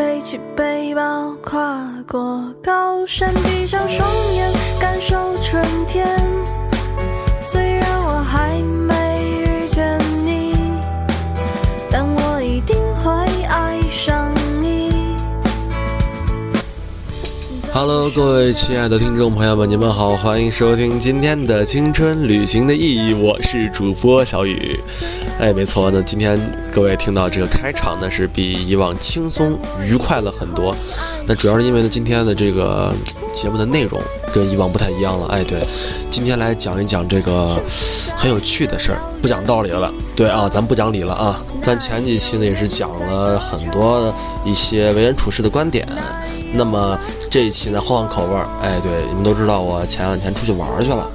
背起背包，跨过高山，闭上双眼，感受春天。Hello，各位亲爱的听众朋友们，你们好，欢迎收听今天的青春旅行的意义，我是主播小雨。哎，没错，那今天各位听到这个开场呢，是比以往轻松愉快了很多。那主要是因为呢，今天的这个节目的内容跟以往不太一样了。哎，对，今天来讲一讲这个很有趣的事儿，不讲道理了。对啊，咱不讲理了啊。咱前几期呢也是讲了很多一些为人处事的观点。那么这一期呢换换口味儿，哎，对，你们都知道我前两天出去玩去了，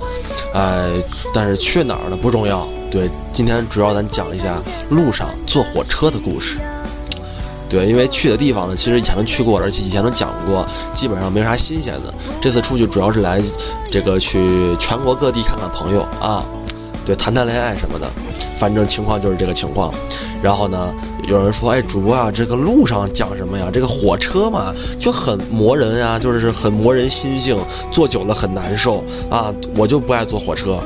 哎，但是去哪儿呢不重要。对，今天主要咱讲一下路上坐火车的故事。对，因为去的地方呢，其实以前都去过，而且以前都讲过，基本上没啥新鲜的。这次出去主要是来这个去全国各地看看朋友啊，对，谈谈恋爱什么的，反正情况就是这个情况。然后呢，有人说，哎，主播啊，这个路上讲什么呀？这个火车嘛，就很磨人呀、就是很磨人心性，坐久了很难受啊。我就不爱坐火车。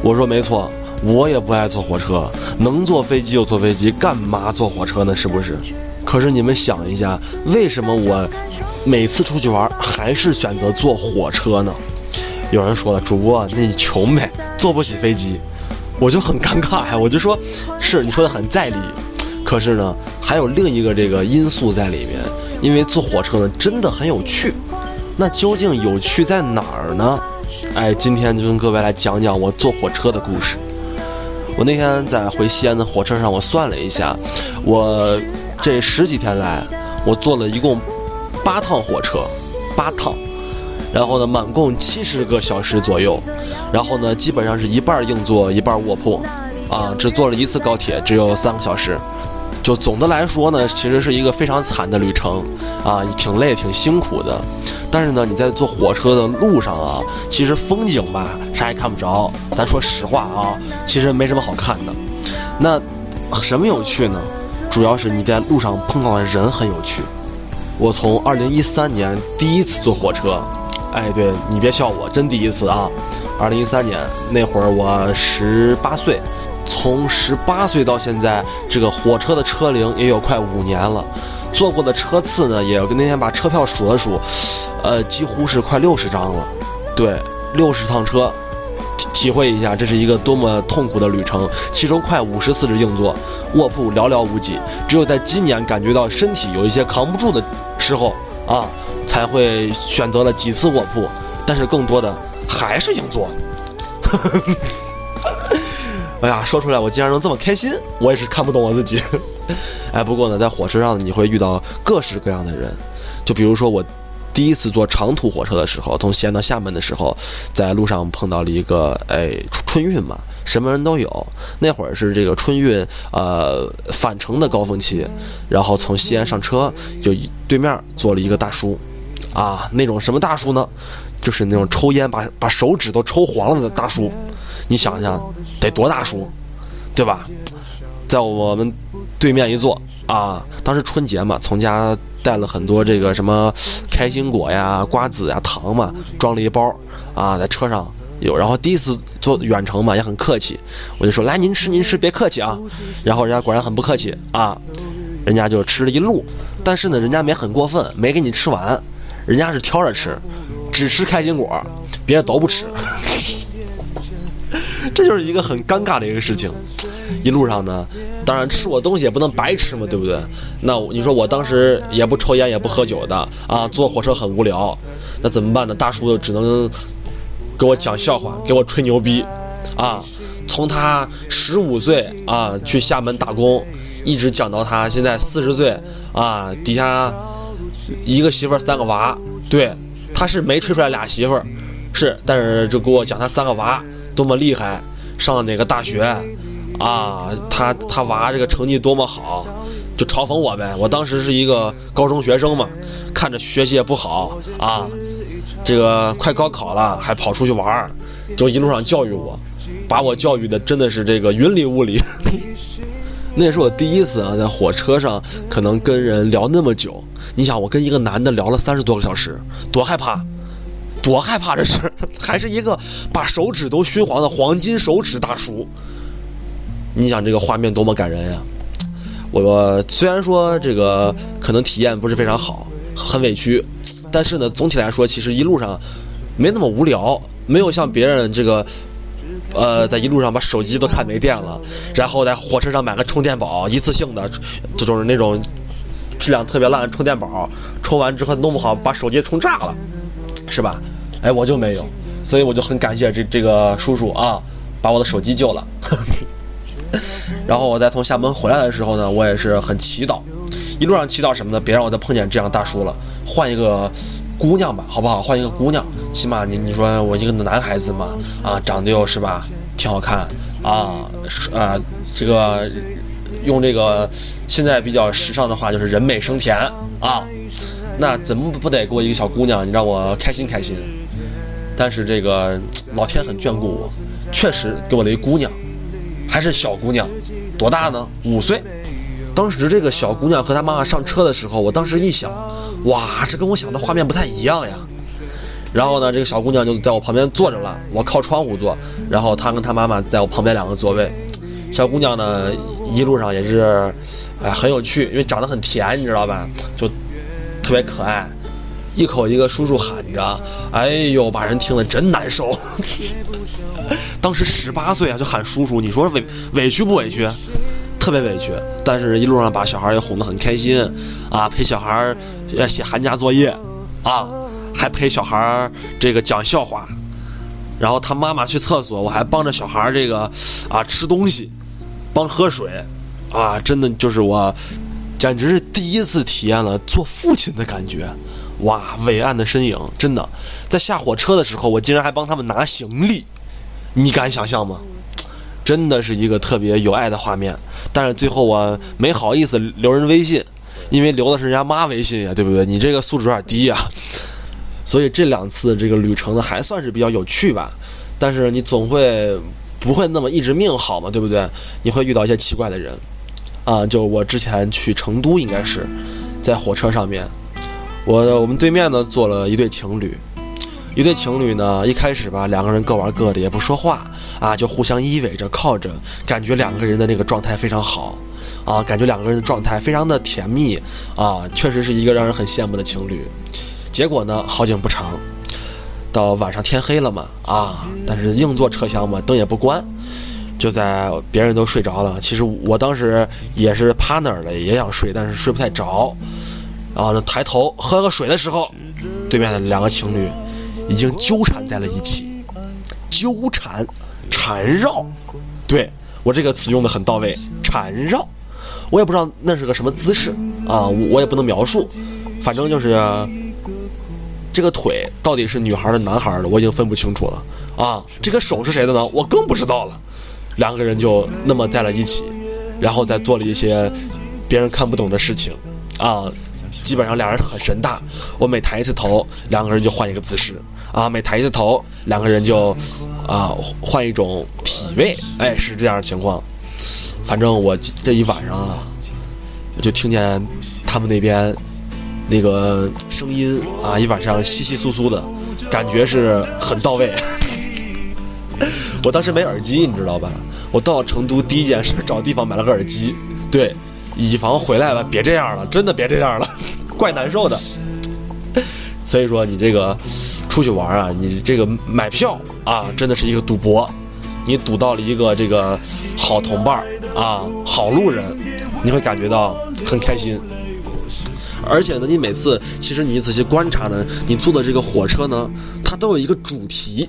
我说没错，我也不爱坐火车，能坐飞机就坐飞机，干嘛坐火车呢？是不是？可是你们想一下，为什么我每次出去玩还是选择坐火车呢？有人说了，主播，那你穷呗，坐不起飞机。我就很尴尬呀，我就说，是你说的很在理，可是呢，还有另一个这个因素在里面，因为坐火车呢真的很有趣，那究竟有趣在哪儿呢？哎，今天就跟各位来讲讲我坐火车的故事。我那天在回西安的火车上，我算了一下，我这十几天来，我坐了一共八趟火车，八趟。然后呢，满共七十个小时左右，然后呢，基本上是一半硬座，一半卧铺，啊，只坐了一次高铁，只有三个小时。就总的来说呢，其实是一个非常惨的旅程，啊，挺累，挺辛苦的。但是呢，你在坐火车的路上啊，其实风景吧，啥也看不着。咱说实话啊，其实没什么好看的。那什么有趣呢？主要是你在路上碰到的人很有趣。我从二零一三年第一次坐火车。哎，对你别笑我，真第一次啊！二零一三年那会儿我十八岁，从十八岁到现在，这个火车的车龄也有快五年了，坐过的车次呢，也那天把车票数了数，呃，几乎是快六十张了。对，六十趟车，体会一下这是一个多么痛苦的旅程。其中快五十四是硬座，卧铺寥寥无几。只有在今年感觉到身体有一些扛不住的时候啊。才会选择了几次卧铺，但是更多的还是硬座。哎呀，说出来我竟然能这么开心，我也是看不懂我自己。哎，不过呢，在火车上你会遇到各式各样的人，就比如说我第一次坐长途火车的时候，从西安到厦门的时候，在路上碰到了一个哎春运嘛，什么人都有。那会儿是这个春运呃返程的高峰期，然后从西安上车，就对面坐了一个大叔。啊，那种什么大叔呢？就是那种抽烟把把手指都抽黄了的大叔，你想想得多大叔，对吧？在我们对面一坐啊，当时春节嘛，从家带了很多这个什么开心果呀、瓜子呀、糖嘛，装了一包啊，在车上有。然后第一次坐远程嘛，也很客气，我就说来您吃您吃，别客气啊。然后人家果然很不客气啊，人家就吃了一路，但是呢，人家没很过分，没给你吃完。人家是挑着吃，只吃开心果，别的都不吃。这就是一个很尴尬的一个事情。一路上呢，当然吃我东西也不能白吃嘛，对不对？那你说我当时也不抽烟也不喝酒的啊，坐火车很无聊，那怎么办呢？大叔只能给我讲笑话，给我吹牛逼，啊，从他十五岁啊去厦门打工，一直讲到他现在四十岁啊，底下。一个媳妇三个娃，对，他是没吹出来俩媳妇儿，是，但是就给我讲他三个娃多么厉害，上了哪个大学，啊，他他娃这个成绩多么好，就嘲讽我呗。我当时是一个高中学生嘛，看着学习也不好啊，这个快高考了还跑出去玩，就一路上教育我，把我教育的真的是这个云里雾里。那也是我第一次啊，在火车上可能跟人聊那么久。你想，我跟一个男的聊了三十多个小时，多害怕，多害怕！这 是还是一个把手指都熏黄的黄金手指大叔。你想这个画面多么感人呀！我虽然说这个可能体验不是非常好，很委屈，但是呢，总体来说，其实一路上没那么无聊，没有像别人这个。呃，在一路上把手机都看没电了，然后在火车上买个充电宝，一次性的，这种那种质量特别烂的充电宝，充完之后弄不好把手机充炸了，是吧？哎，我就没有，所以我就很感谢这这个叔叔啊，把我的手机救了。然后我再从厦门回来的时候呢，我也是很祈祷，一路上祈祷什么呢？别让我再碰见这样大叔了，换一个。姑娘吧，好不好？换一个姑娘，起码你你说我一个男孩子嘛，啊，长得又是吧，挺好看啊，啊，这个用这个现在比较时尚的话就是人美声甜啊，那怎么不得给我一个小姑娘，你让我开心开心？但是这个老天很眷顾我，确实给我了一姑娘，还是小姑娘，多大呢？五岁。当时这个小姑娘和她妈妈上车的时候，我当时一想，哇，这跟我想的画面不太一样呀。然后呢，这个小姑娘就在我旁边坐着了，我靠窗户坐，然后她跟她妈妈在我旁边两个座位。小姑娘呢，一路上也是，哎，很有趣，因为长得很甜，你知道吧？就特别可爱，一口一个叔叔喊着，哎呦，把人听了真难受。当时十八岁啊，就喊叔叔，你说委委屈不委屈？特别委屈，但是一路上把小孩也哄得很开心，啊，陪小孩写寒假作业，啊，还陪小孩这个讲笑话，然后他妈妈去厕所，我还帮着小孩这个啊吃东西，帮喝水，啊，真的就是我，简直是第一次体验了做父亲的感觉，哇，伟岸的身影，真的，在下火车的时候，我竟然还帮他们拿行李，你敢想象吗？真的是一个特别有爱的画面，但是最后我没好意思留人微信，因为留的是人家妈微信呀，对不对？你这个素质有点低呀。所以这两次这个旅程呢，还算是比较有趣吧。但是你总会不会那么一直命好嘛，对不对？你会遇到一些奇怪的人，啊，就我之前去成都，应该是在火车上面，我我们对面呢坐了一对情侣。一对情侣呢，一开始吧，两个人各玩各的，也不说话啊，就互相依偎着靠着，感觉两个人的那个状态非常好，啊，感觉两个人的状态非常的甜蜜啊，确实是一个让人很羡慕的情侣。结果呢，好景不长，到晚上天黑了嘛，啊，但是硬座车厢嘛，灯也不关，就在别人都睡着了，其实我当时也是趴那儿了，也想睡，但是睡不太着，然后呢，抬头喝个水的时候，对面的两个情侣。已经纠缠在了一起，纠缠、缠绕，对我这个词用的很到位。缠绕，我也不知道那是个什么姿势啊，我我也不能描述，反正就是这个腿到底是女孩的、男孩的，我已经分不清楚了啊。这个手是谁的呢？我更不知道了。两个人就那么在了一起，然后再做了一些别人看不懂的事情啊。基本上俩人很神大，我每抬一次头，两个人就换一个姿势。啊，每抬一次头，两个人就，啊，换一种体位，哎，是这样的情况。反正我这一晚上啊，我就听见他们那边那个声音啊，一晚上稀稀疏疏的，感觉是很到位。我当时没耳机，你知道吧？我到成都第一件事找地方买了个耳机，对，以防回来了别这样了，真的别这样了，怪难受的。所以说你这个。出去玩啊，你这个买票啊，真的是一个赌博。你赌到了一个这个好同伴啊，好路人，你会感觉到很开心。而且呢，你每次其实你仔细观察呢，你坐的这个火车呢，它都有一个主题。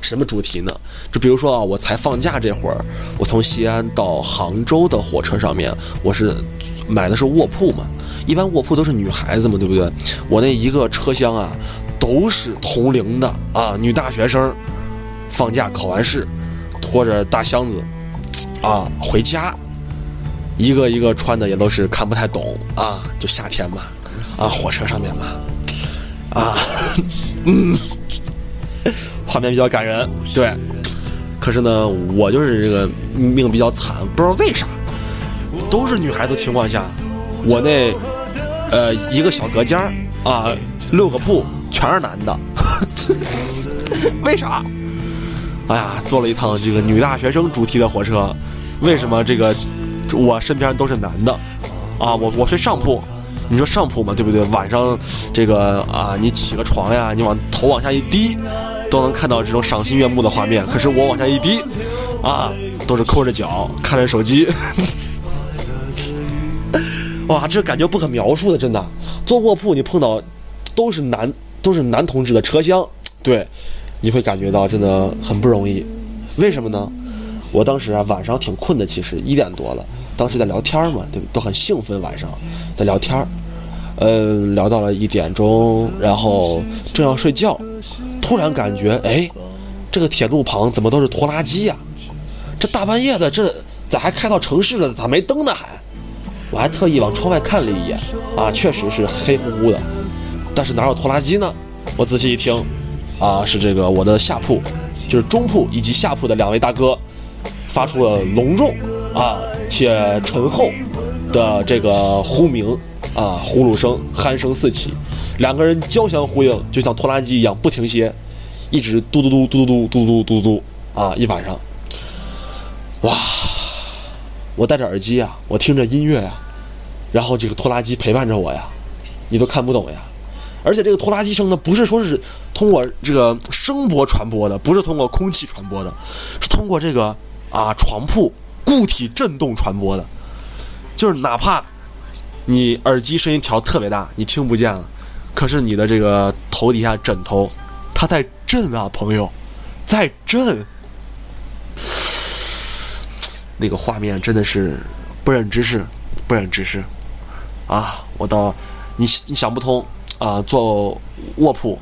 什么主题呢？就比如说啊，我才放假这会儿，我从西安到杭州的火车上面，我是买的是卧铺嘛。一般卧铺都是女孩子嘛，对不对？我那一个车厢啊。都是同龄的啊，女大学生，放假考完试，拖着大箱子，啊回家，一个一个穿的也都是看不太懂啊，就夏天嘛，啊火车上面嘛，啊，嗯，画面比较感人，对，可是呢，我就是这个命比较惨，不知道为啥，都是女孩子情况下，我那呃一个小隔间啊，六个铺全是男的，为啥？哎呀，坐了一趟这个女大学生主题的火车，为什么这个我身边都是男的？啊，我我睡上铺，你说上铺嘛，对不对？晚上这个啊，你起个床呀，你往头往下一低，都能看到这种赏心悦目的画面。可是我往下一低，啊，都是抠着脚看着手机。哇，这感觉不可描述的，真的。坐卧铺你碰到都是男都是男同志的车厢，对，你会感觉到真的很不容易。为什么呢？我当时啊晚上挺困的，其实一点多了，当时在聊天嘛，对，都很兴奋，晚上在聊天，嗯，聊到了一点钟，然后正要睡觉，突然感觉哎，这个铁路旁怎么都是拖拉机呀？这大半夜的，这咋还开到城市了？咋没灯呢？还？我还特意往窗外看了一眼，啊，确实是黑乎乎的，但是哪有拖拉机呢？我仔细一听，啊，是这个我的下铺，就是中铺以及下铺的两位大哥，发出了隆重啊且醇厚的这个呼鸣啊呼噜声，鼾声四起，两个人交相呼应，就像拖拉机一样不停歇，一直嘟嘟嘟嘟嘟嘟嘟嘟嘟啊一晚上，哇！我戴着耳机呀，我听着音乐呀，然后这个拖拉机陪伴着我呀，你都看不懂呀。而且这个拖拉机声呢，不是说是通过这个声波传播的，不是通过空气传播的，是通过这个啊床铺固体震动传播的。就是哪怕你耳机声音调特别大，你听不见了，可是你的这个头底下枕头，它在震啊，朋友，在震。那个画面真的是不忍直视，不忍直视，啊！我到你你想不通啊！坐卧铺，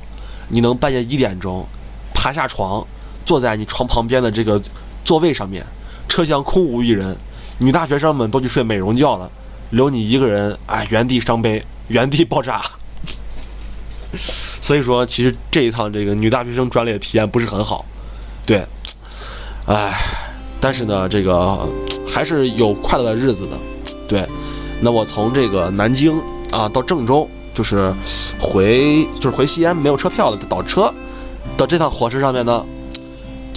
你能半夜一点钟爬下床，坐在你床旁边的这个座位上面，车厢空无一人，女大学生们都去睡美容觉了，留你一个人，哎，原地伤悲，原地爆炸。所以说，其实这一趟这个女大学生专列体验不是很好，对，哎。但是呢，这个还是有快乐的日子的，对。那我从这个南京啊到郑州，就是回就是回西安没有车票了，倒车的这趟火车上面呢，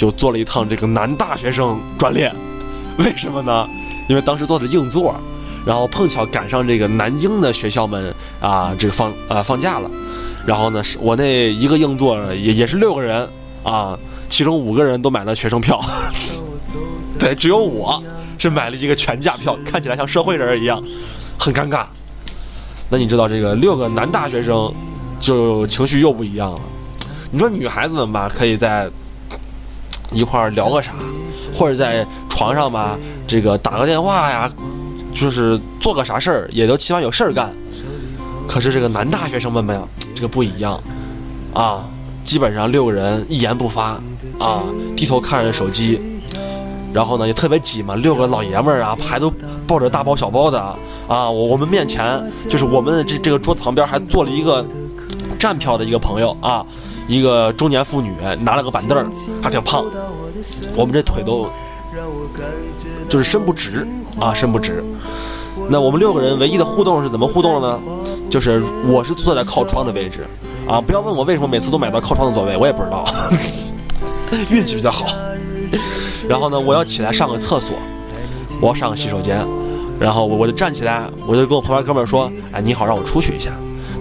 就坐了一趟这个男大学生专列。为什么呢？因为当时坐的硬座，然后碰巧赶上这个南京的学校们啊这个放啊放假了，然后呢是我那一个硬座也也是六个人啊，其中五个人都买了学生票。对，只有我是买了一个全价票，看起来像社会人一样，很尴尬。那你知道这个六个男大学生，就情绪又不一样了。你说女孩子们吧，可以在一块聊个啥，或者在床上吧，这个打个电话呀，就是做个啥事儿，也都起码有事儿干。可是这个男大学生们们呀，这个不一样啊，基本上六个人一言不发啊，低头看着手机。然后呢，也特别挤嘛，六个老爷们儿啊，还都抱着大包小包的啊。我我们面前就是我们这这个桌子旁边还坐了一个站票的一个朋友啊，一个中年妇女拿了个板凳，还挺胖。我们这腿都就是伸不直啊，伸不直。那我们六个人唯一的互动是怎么互动的呢？就是我是坐在靠窗的位置啊，不要问我为什么每次都买到靠窗的座位，我也不知道，运气比较好。然后呢，我要起来上个厕所，我要上个洗手间，然后我我就站起来，我就跟我旁边哥们儿说：“哎，你好，让我出去一下。”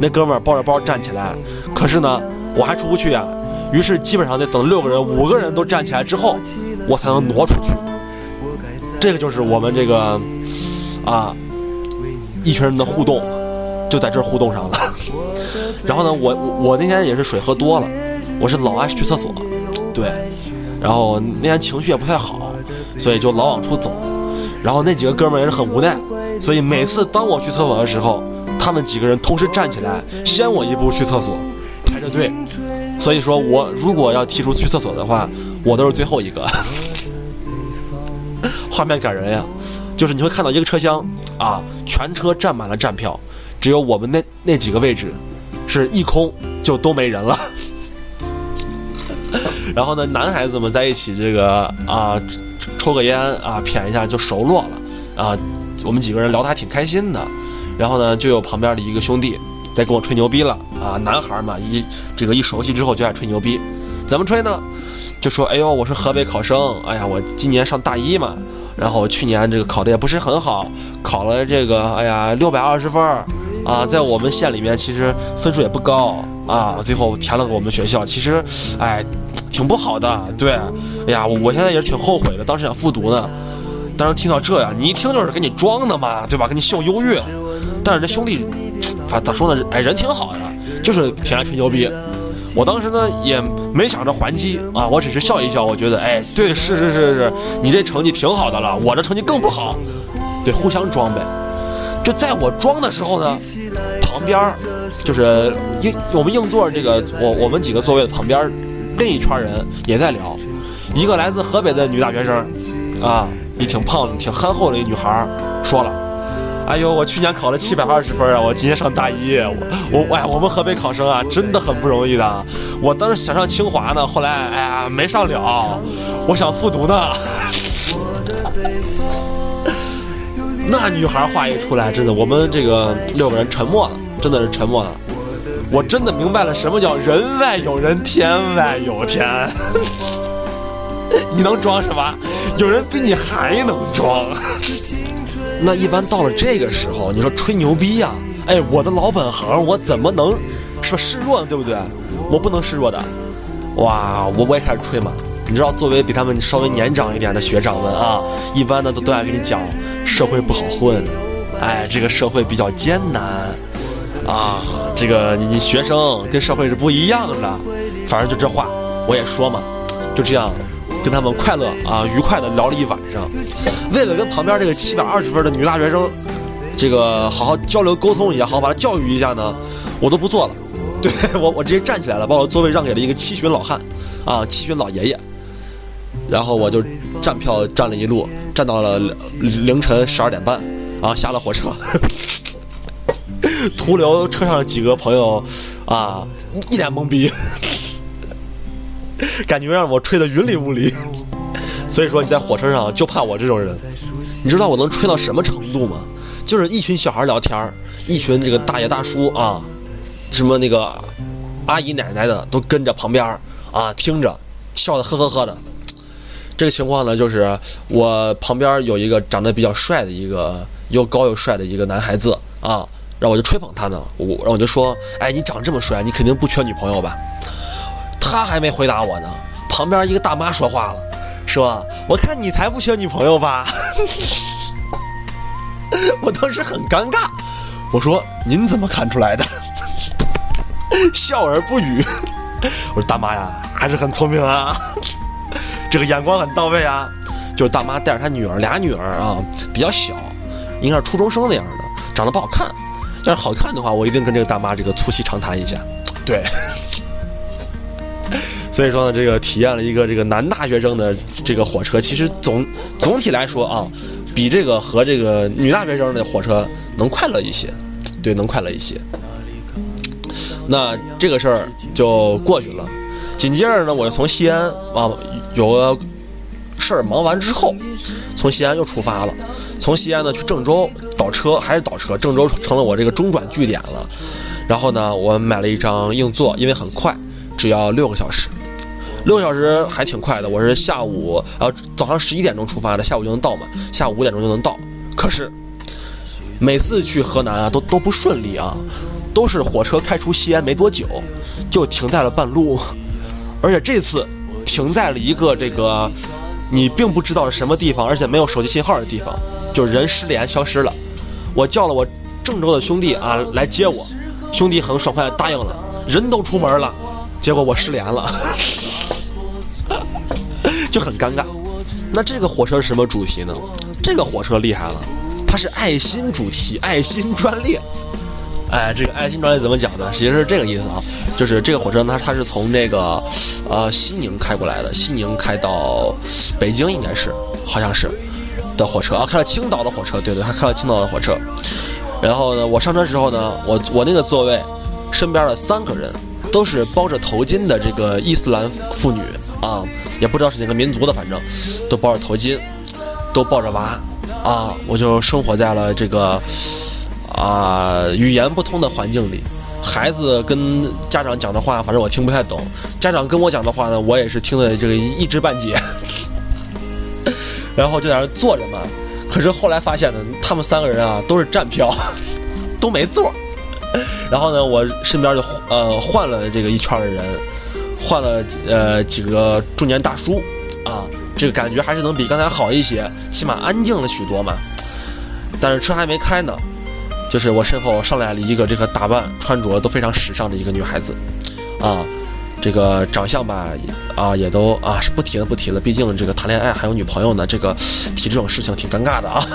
那哥们儿抱着包站起来，可是呢，我还出不去呀。于是基本上得等六个人、五个人都站起来之后，我才能挪出去。这个就是我们这个啊，一群人的互动，就在这互动上了。然后呢，我我那天也是水喝多了，我是老爱去厕所，对。然后那天情绪也不太好，所以就老往出走。然后那几个哥们也是很无奈，所以每次当我去厕所的时候，他们几个人同时站起来，先我一步去厕所，队。所以说我如果要提出去厕所的话，我都是最后一个。画面感人呀，就是你会看到一个车厢啊，全车站满了站票，只有我们那那几个位置是一空，就都没人了。然后呢，男孩子们在一起这个啊，抽个烟啊，谝一下就熟络了，啊，我们几个人聊得还挺开心的。然后呢，就有旁边的一个兄弟在跟我吹牛逼了啊，男孩嘛，一这个一熟悉之后就爱吹牛逼，怎么吹呢？就说，哎呦，我是河北考生，哎呀，我今年上大一嘛，然后去年这个考的也不是很好，考了这个，哎呀，六百二十分儿，啊，在我们县里面其实分数也不高啊，最后填了个我们学校，其实，哎，挺不好的，对，哎呀，我现在也挺后悔的，当时想复读呢，当时听到这呀，你一听就是给你装的嘛，对吧？给你秀优越。但是这兄弟，反咋说呢？哎，人挺好的，就是挺爱吹牛逼。我当时呢也没想着还击啊，我只是笑一笑。我觉得，哎，对，是是是是，你这成绩挺好的了，我这成绩更不好，得，互相装呗。就在我装的时候呢，旁边就是硬我们硬座这个我我们几个座位的旁边，另一圈人也在聊。一个来自河北的女大学生，啊，也挺胖、挺憨厚的一女孩说了。哎呦，我去年考了七百二十分啊！我今年上大一，我我哎，我们河北考生啊，真的很不容易的。我当时想上清华呢，后来哎呀没上了，我想复读呢。那女孩话一出来，真的，我们这个六个人沉默了，真的是沉默了。我真的明白了什么叫人外有人，天外有天。你能装什么？有人比你还能装。那一般到了这个时候，你说吹牛逼呀？哎，我的老本行，我怎么能说示弱呢？对不对？我不能示弱的。哇，我我也开始吹嘛。你知道，作为比他们稍微年长一点的学长们啊，一般呢都都爱跟你讲，社会不好混，哎，这个社会比较艰难啊，这个你你学生跟社会是不一样的。反正就这话，我也说嘛，就这样。跟他们快乐啊，愉快的聊了一晚上。为了跟旁边这个七百二十分的女大学生，这个好好交流沟通一下，好好把她教育一下呢，我都不坐了。对我，我直接站起来了，把我座位让给了一个七旬老汉，啊，七旬老爷爷。然后我就站票站了一路，站到了凌晨十二点半，啊，下了火车，徒留车上几个朋友，啊，一脸懵逼。感觉让我吹得云里雾里，所以说你在火车上就怕我这种人。你知道我能吹到什么程度吗？就是一群小孩聊天一群这个大爷大叔啊，什么那个阿姨奶奶的都跟着旁边啊听着，笑得呵呵呵的。这个情况呢，就是我旁边有一个长得比较帅的一个又高又帅的一个男孩子啊，然后我就吹捧他呢，我然后我就说，哎，你长这么帅，你肯定不缺女朋友吧？他还没回答我呢，旁边一个大妈说话了，说：“我看你才不缺女朋友吧。”我当时很尴尬，我说：“您怎么看出来的？” 笑而不语。我说：“大妈呀，还是很聪明啊，这个眼光很到位啊。”就是大妈带着她女儿，俩女儿啊，比较小，应该是初中生那样的，长得不好看。要是好看的话，我一定跟这个大妈这个促膝长谈一下。对。所以说呢，这个体验了一个这个男大学生的这个火车，其实总总体来说啊，比这个和这个女大学生的火车能快乐一些，对，能快乐一些。那这个事儿就过去了。紧接着呢，我就从西安啊有个事儿忙完之后，从西安又出发了。从西安呢去郑州倒车，还是倒车，郑州成了我这个中转据点了。然后呢，我买了一张硬座，因为很快，只要六个小时。六个小时还挺快的，我是下午呃早上十一点钟出发的，下午就能到嘛，下午五点钟就能到。可是每次去河南啊都都不顺利啊，都是火车开出西安没多久就停在了半路，而且这次停在了一个这个你并不知道是什么地方，而且没有手机信号的地方，就人失联消失了。我叫了我郑州的兄弟啊来接我，兄弟很爽快答应了，人都出门了，结果我失联了。很尴尬，那这个火车是什么主题呢？这个火车厉害了，它是爱心主题，爱心专列。哎，这个爱心专列怎么讲呢？其实是这个意思啊，就是这个火车呢，它是从这个呃西宁开过来的，西宁开到北京应该是，好像是的火车啊，开到青岛的火车，对对，还开到青岛的火车。然后呢，我上车时候呢，我我那个座位身边的三个人。都是包着头巾的这个伊斯兰妇女啊，也不知道是哪个民族的，反正都包着头巾，都抱着娃，啊，我就生活在了这个啊语言不通的环境里。孩子跟家长讲的话，反正我听不太懂；家长跟我讲的话呢，我也是听的这个一知半解。然后就在那坐着嘛。可是后来发现呢，他们三个人啊都是站票，都没座。然后呢，我身边就呃换了这个一圈的人，换了呃几个中年大叔啊，这个感觉还是能比刚才好一些，起码安静了许多嘛。但是车还没开呢。就是我身后上来了一个这个打扮穿着都非常时尚的一个女孩子，啊，这个长相吧，啊也都啊是不提了不提了，毕竟这个谈恋爱还有女朋友呢，这个提这种事情挺尴尬的啊。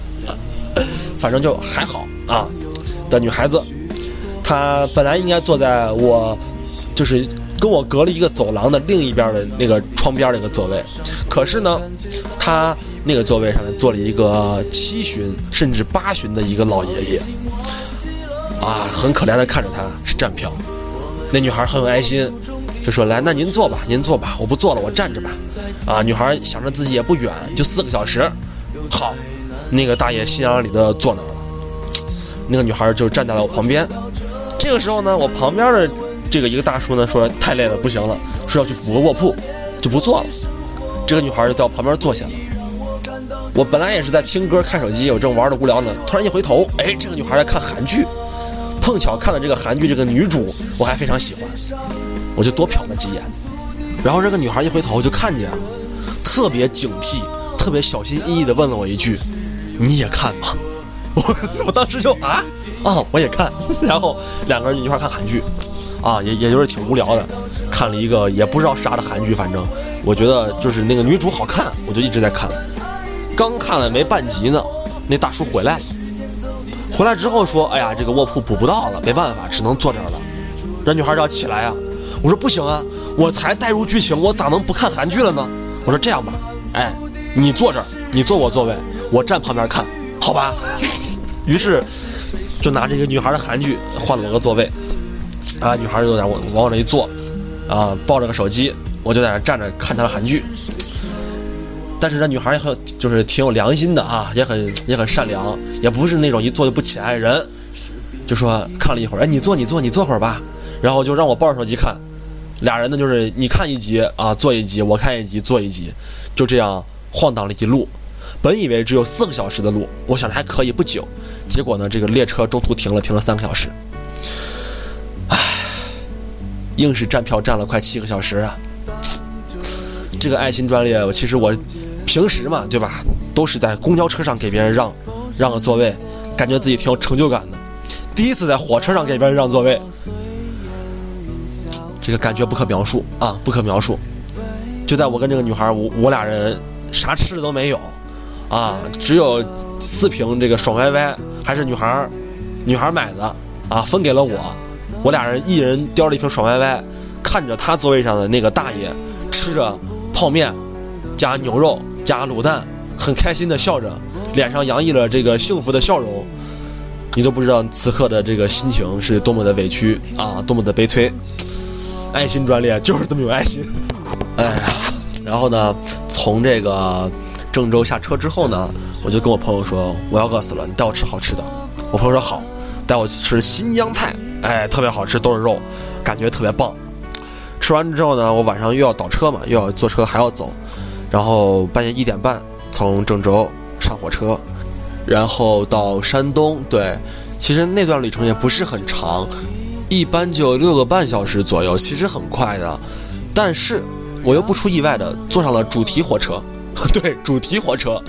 反正就还好啊的女孩子，她本来应该坐在我就是跟我隔了一个走廊的另一边的那个窗边的一个座位，可是呢，他。那个座位上面坐了一个七旬甚至八旬的一个老爷爷，啊，很可怜的看着他是站票。那女孩很有爱心，就说：“来，那您坐吧，您坐吧，我不坐了，我站着吧。”啊，女孩想着自己也不远，就四个小时。好，那个大爷心安理得坐那儿了。那个女孩就站在了我旁边。这个时候呢，我旁边的这个一个大叔呢说太累了，不行了，说要去补个卧铺，就不坐了。这个女孩就在我旁边坐下了。我本来也是在听歌看手机，我正玩的无聊呢，突然一回头，哎，这个女孩在看韩剧，碰巧看了这个韩剧，这个女主我还非常喜欢，我就多瞟了几眼，然后这个女孩一回头就看见了，特别警惕，特别小心翼翼地问了我一句：“你也看吗？”我 我当时就啊啊，我也看，然后两个人一块看韩剧，啊，也也就是挺无聊的，看了一个也不知道啥的韩剧，反正我觉得就是那个女主好看，我就一直在看。刚看了没半集呢，那大叔回来了。回来之后说：“哎呀，这个卧铺补不到了，没办法，只能坐这儿了。”让女孩要起来啊！我说：“不行啊，我才带入剧情，我咋能不看韩剧了呢？”我说：“这样吧，哎，你坐这儿，你坐我座位，我站旁边看，好吧？” 于是就拿这个女孩的韩剧换了我个座位。啊，女孩就在我往我那一坐，啊，抱着个手机，我就在那站着看她的韩剧。但是这女孩也很，就是挺有良心的啊，也很也很善良，也不是那种一坐就不起来的人，就说看了一会儿，哎，你坐你坐你坐会儿吧，然后就让我抱着手机看，俩人呢就是你看一集啊，坐一集，我看一集，坐一集，就这样晃荡了一路。本以为只有四个小时的路，我想着还可以不久，结果呢，这个列车中途停了，停了三个小时，硬是站票站了快七个小时啊。这个爱心专列，我其实我。平时嘛，对吧？都是在公交车上给别人让，让个座位，感觉自己挺有成就感的。第一次在火车上给别人让座位，这个感觉不可描述啊，不可描述。就在我跟这个女孩，我我俩人啥吃的都没有，啊，只有四瓶这个爽歪歪，还是女孩女孩买的啊，分给了我。我俩人一人叼了一瓶爽歪歪，看着他座位上的那个大爷吃着泡面加牛肉。加卤蛋，很开心的笑着，脸上洋溢了这个幸福的笑容。你都不知道此刻的这个心情是多么的委屈啊，多么的悲催。爱心专列就是这么有爱心。哎呀，然后呢，从这个郑州下车之后呢，我就跟我朋友说，我要饿死了，你带我吃好吃的。我朋友说好，带我去吃新疆菜，哎，特别好吃，都是肉，感觉特别棒。吃完之后呢，我晚上又要倒车嘛，又要坐车还要走。然后半夜一点半从郑州上火车，然后到山东。对，其实那段旅程也不是很长，一般就六个半小时左右，其实很快的。但是我又不出意外的坐上了主题火车。对，主题火车，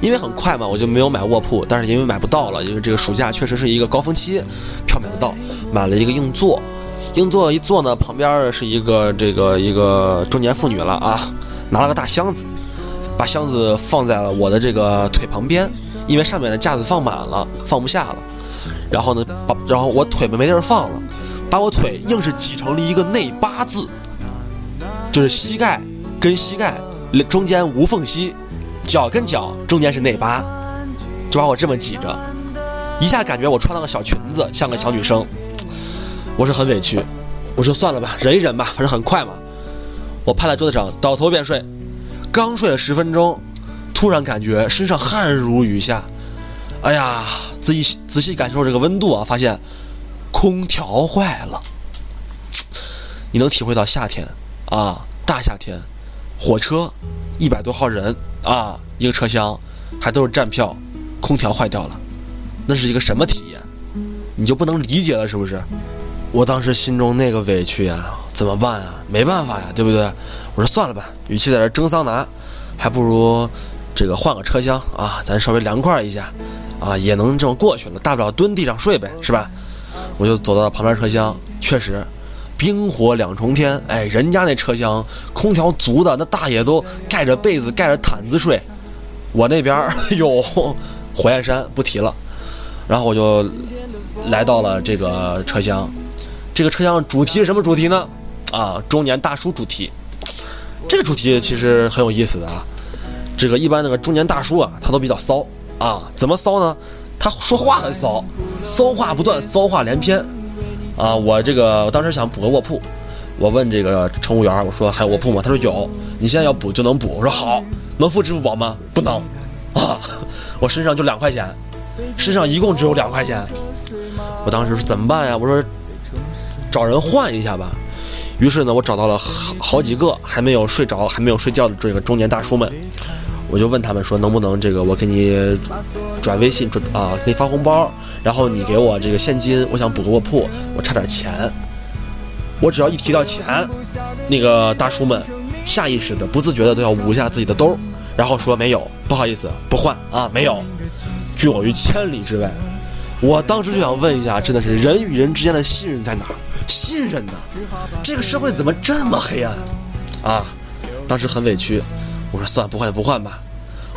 因为很快嘛，我就没有买卧铺。但是因为买不到了，因为这个暑假确实是一个高峰期，票买不到，买了一个硬座。硬座一坐呢，旁边是一个这个一个中年妇女了啊。拿了个大箱子，把箱子放在了我的这个腿旁边，因为上面的架子放满了，放不下了。然后呢，把然后我腿没地儿放了，把我腿硬是挤成了一个内八字，就是膝盖跟膝盖中间无缝隙，脚跟脚中间是内八，就把我这么挤着，一下感觉我穿了个小裙子，像个小女生。我是很委屈，我说算了吧，忍一忍吧，反正很快嘛。我趴在桌子上，倒头便睡。刚睡了十分钟，突然感觉身上汗如雨下。哎呀，仔细仔细感受这个温度啊，发现空调坏了。你能体会到夏天啊，大夏天，火车一百多号人啊，一个车厢还都是站票，空调坏掉了，那是一个什么体验？你就不能理解了是不是？我当时心中那个委屈呀，怎么办啊？没办法呀，对不对？我说算了吧，与其在这蒸桑拿，还不如这个换个车厢啊，咱稍微凉快一下，啊，也能这么过去了，大不了蹲地上睡呗，是吧？我就走到旁边车厢，确实。冰火两重天，哎，人家那车厢空调足的，那大爷都盖着被子、盖着毯子睡。我那边有，火焰山不提了。然后我就来到了这个车厢，这个车厢主题是什么主题呢？啊，中年大叔主题。这个主题其实很有意思的啊。这个一般那个中年大叔啊，他都比较骚啊。怎么骚呢？他说话很骚，骚话不断，骚话连篇。啊，我这个我当时想补个卧铺，我问这个乘务员，我说还有卧铺吗？他说有，你现在要补就能补。我说好，能付支付宝吗？不能，啊，我身上就两块钱，身上一共只有两块钱，我当时说怎么办呀？我说找人换一下吧。于是呢，我找到了好好几个还没有睡着、还没有睡觉的这个中年大叔们，我就问他们说能不能这个我给你转微信转啊，给你发红包。然后你给我这个现金，我想补个卧铺，我差点钱。我只要一提到钱，那个大叔们下意识的、不自觉的都要捂一下自己的兜然后说没有，不好意思，不换啊，没有，拒我于千里之外。我当时就想问一下，真的是人与人之间的信任在哪儿？信任呢？这个社会怎么这么黑暗？啊！当时很委屈，我说算了，不换就不换吧。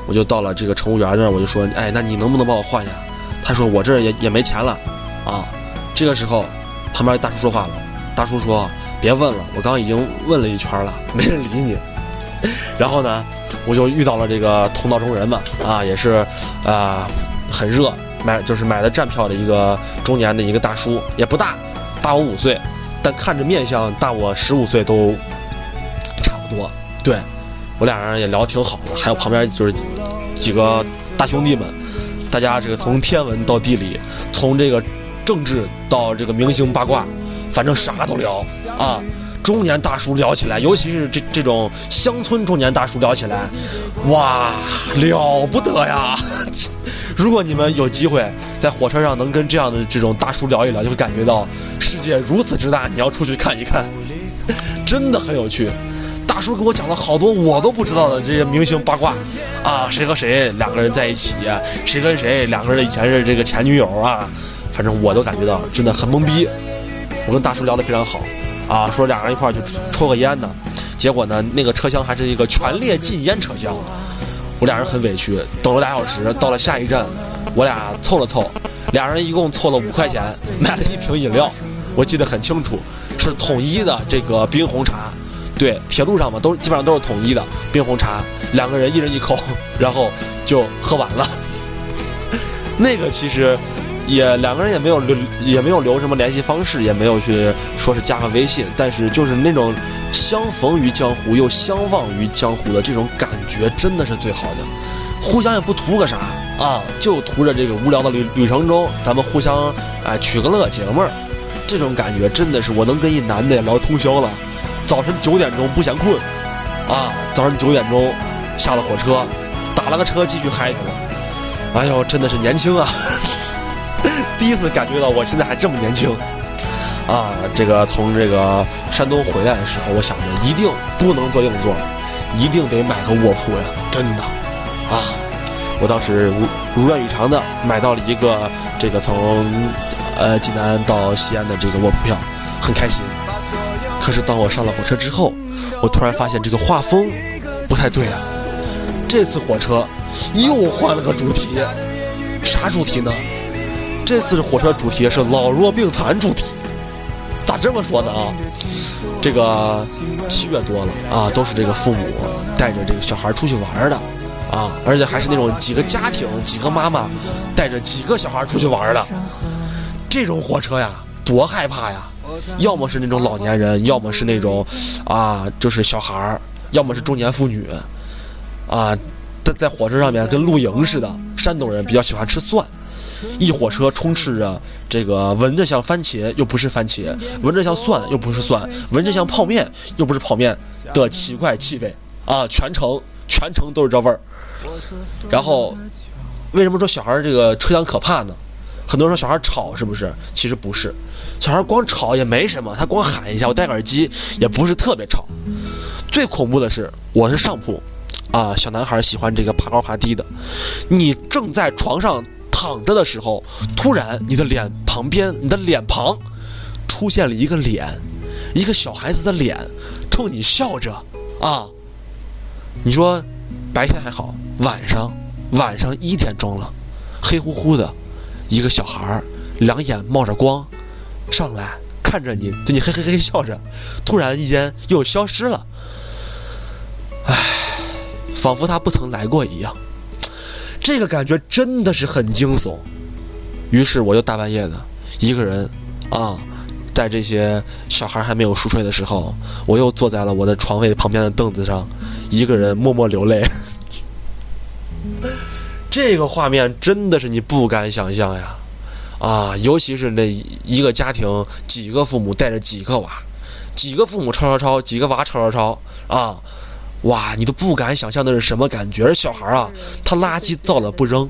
我就到了这个乘务员那儿，我就说，哎，那你能不能帮我换一下？他说：“我这也也没钱了，啊！”这个时候，旁边大叔说话了。大叔说：“别问了，我刚刚已经问了一圈了，没人理你。”然后呢，我就遇到了这个同道中人嘛，啊，也是，啊，很热，买就是买的站票的一个中年的一个大叔，也不大，大我五岁，但看着面相大我十五岁都差不多。对，我俩人也聊得挺好的，还有旁边就是几个大兄弟们。大家这个从天文到地理，从这个政治到这个明星八卦，反正啥都聊啊。中年大叔聊起来，尤其是这这种乡村中年大叔聊起来，哇，了不得呀！如果你们有机会在火车上能跟这样的这种大叔聊一聊，就会感觉到世界如此之大，你要出去看一看，真的很有趣。大叔给我讲了好多我都不知道的这些明星八卦，啊，谁和谁两个人在一起，谁跟谁两个人以前是这个前女友啊，反正我都感觉到真的很懵逼。我跟大叔聊得非常好，啊，说俩人一块儿就抽个烟呢，结果呢那个车厢还是一个全列禁烟车厢，我俩人很委屈，等了俩小时，到了下一站，我俩凑了凑，俩人一共凑了五块钱买了一瓶饮料，我记得很清楚，是统一的这个冰红茶。对，铁路上嘛，都基本上都是统一的冰红茶，两个人一人一口，然后就喝完了。那个其实也两个人也没有留，也没有留什么联系方式，也没有去说是加个微信，但是就是那种相逢于江湖又相忘于江湖的这种感觉，真的是最好的。互相也不图个啥啊，就图着这个无聊的旅旅程中，咱们互相哎取个乐解个闷儿，这种感觉真的是我能跟一男的聊通宵了。早晨九点钟不嫌困，啊，早上九点钟下了火车，打了个车继续嗨去了。哎呦，真的是年轻啊！第一次感觉到我现在还这么年轻。啊，这个从这个山东回来的时候，我想着一定不能坐硬座，一定得买个卧铺呀！真的，啊，我当时如如愿以偿的买到了一个这个从呃济南到西安的这个卧铺票，很开心。可是当我上了火车之后，我突然发现这个画风不太对啊！这次火车又换了个主题，啥主题呢？这次的火车主题是老弱病残主题。咋这么说呢啊？这个七月多了啊，都是这个父母带着这个小孩出去玩的啊，而且还是那种几个家庭几个妈妈带着几个小孩出去玩的。这种火车呀，多害怕呀！要么是那种老年人，要么是那种，啊，就是小孩儿，要么是中年妇女，啊，在在火车上面跟露营似的。山东人比较喜欢吃蒜，一火车充斥着这个闻着像番茄又不是番茄，闻着像蒜又不是蒜，闻着像泡面又不是泡面的奇怪气味啊！全程全程都是这味儿。然后，为什么说小孩这个车厢可怕呢？很多人说小孩吵是不是？其实不是，小孩光吵也没什么，他光喊一下，我戴个耳机也不是特别吵。最恐怖的是，我是上铺，啊，小男孩喜欢这个爬高爬低的。你正在床上躺着的时候，突然你的脸旁边，你的脸庞出现了一个脸，一个小孩子的脸，冲你笑着，啊，你说白天还好，晚上晚上一点钟了，黑乎乎的。一个小孩儿，两眼冒着光，上来看着你，对你嘿嘿嘿笑着，突然一间又消失了。唉，仿佛他不曾来过一样。这个感觉真的是很惊悚。于是我就大半夜的一个人，啊，在这些小孩还没有熟睡的时候，我又坐在了我的床位旁边的凳子上，一个人默默流泪。这个画面真的是你不敢想象呀，啊，尤其是那一个家庭几个父母带着几个娃，几个父母吵吵吵，几个娃吵吵吵啊，哇，你都不敢想象那是什么感觉。而小孩啊，他垃圾造了不扔，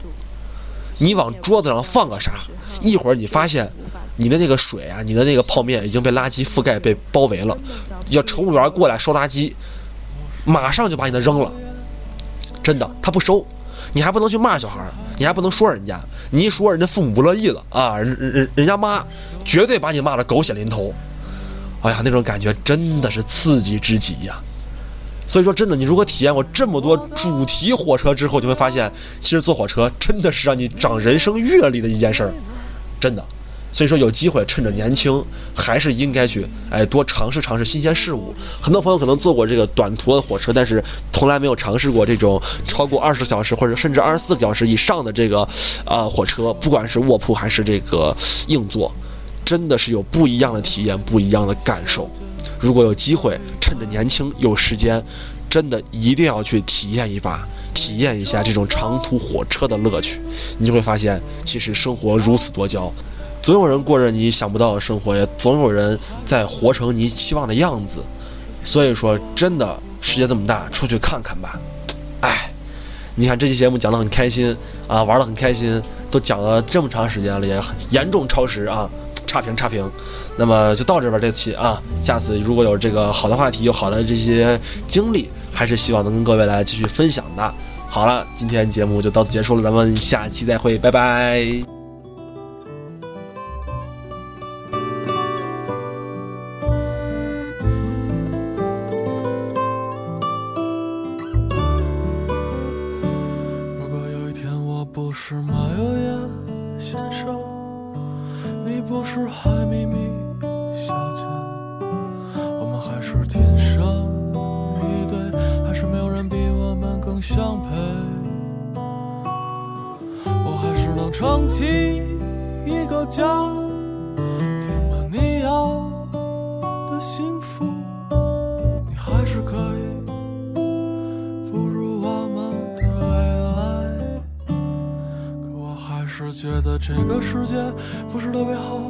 你往桌子上放个啥，一会儿你发现你的那个水啊，你的那个泡面已经被垃圾覆盖被包围了，要乘务员过来收垃圾，马上就把你的扔了，真的，他不收。你还不能去骂小孩儿，你还不能说人家，你一说人家父母不乐意了啊！人人人家妈绝对把你骂的狗血淋头。哎呀，那种感觉真的是刺激之极呀！所以说，真的，你如果体验过这么多主题火车之后，你会发现，其实坐火车真的是让你长人生阅历的一件事儿，真的。所以说，有机会趁着年轻，还是应该去哎多尝试尝试新鲜事物。很多朋友可能坐过这个短途的火车，但是从来没有尝试过这种超过二十小时或者甚至二十四小时以上的这个啊火车，不管是卧铺还是这个硬座，真的是有不一样的体验，不一样的感受。如果有机会，趁着年轻有时间，真的一定要去体验一把，体验一下这种长途火车的乐趣。你就会发现，其实生活如此多娇。总有人过着你想不到的生活，也总有人在活成你期望的样子。所以说，真的世界这么大，出去看看吧。哎，你看这期节目讲得很开心啊，玩得很开心，都讲了这么长时间了，也很严重超时啊，差评差评。那么就到这边这期啊，下次如果有这个好的话题，有好的这些经历，还是希望能跟各位来继续分享的。好了，今天节目就到此结束了，咱们下期再会，拜拜。相陪，我还是能撑起一个家，填满你要的幸福，你还是可以步入我们的未来。可我还是觉得这个世界不是特别好，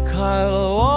离开了我。